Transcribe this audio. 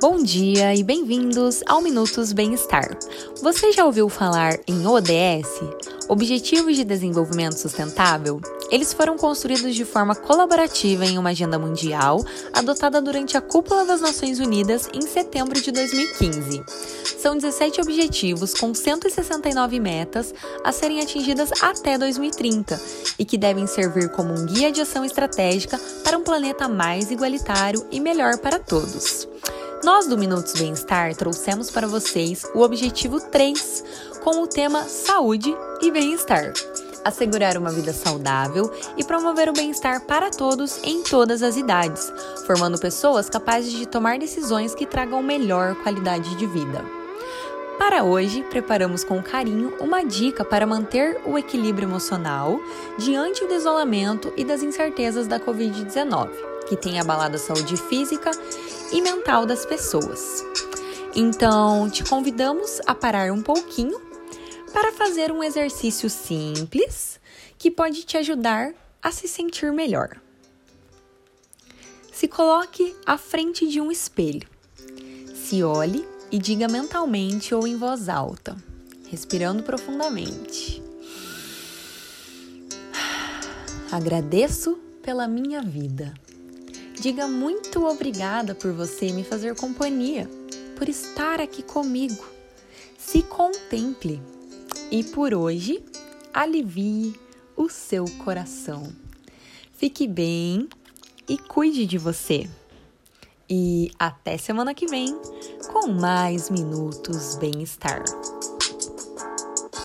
Bom dia e bem-vindos ao Minutos Bem-Estar. Você já ouviu falar em ODS? Objetivos de Desenvolvimento Sustentável? Eles foram construídos de forma colaborativa em uma agenda mundial adotada durante a Cúpula das Nações Unidas em setembro de 2015. São 17 objetivos com 169 metas a serem atingidas até 2030 e que devem servir como um guia de ação estratégica para um planeta mais igualitário e melhor para todos. Nós do Minutos Bem-Estar trouxemos para vocês o objetivo 3, com o tema Saúde e Bem-Estar. Assegurar uma vida saudável e promover o bem-estar para todos em todas as idades, formando pessoas capazes de tomar decisões que tragam melhor qualidade de vida. Para hoje, preparamos com carinho uma dica para manter o equilíbrio emocional diante do isolamento e das incertezas da Covid-19, que tem abalado a saúde física e mental das pessoas. Então, te convidamos a parar um pouquinho para fazer um exercício simples que pode te ajudar a se sentir melhor. Se coloque à frente de um espelho. Se olhe e diga mentalmente ou em voz alta, respirando profundamente. Agradeço pela minha vida. Diga muito obrigada por você me fazer companhia, por estar aqui comigo. Se contemple e por hoje alivie o seu coração. Fique bem e cuide de você. E até semana que vem com mais Minutos Bem-Estar.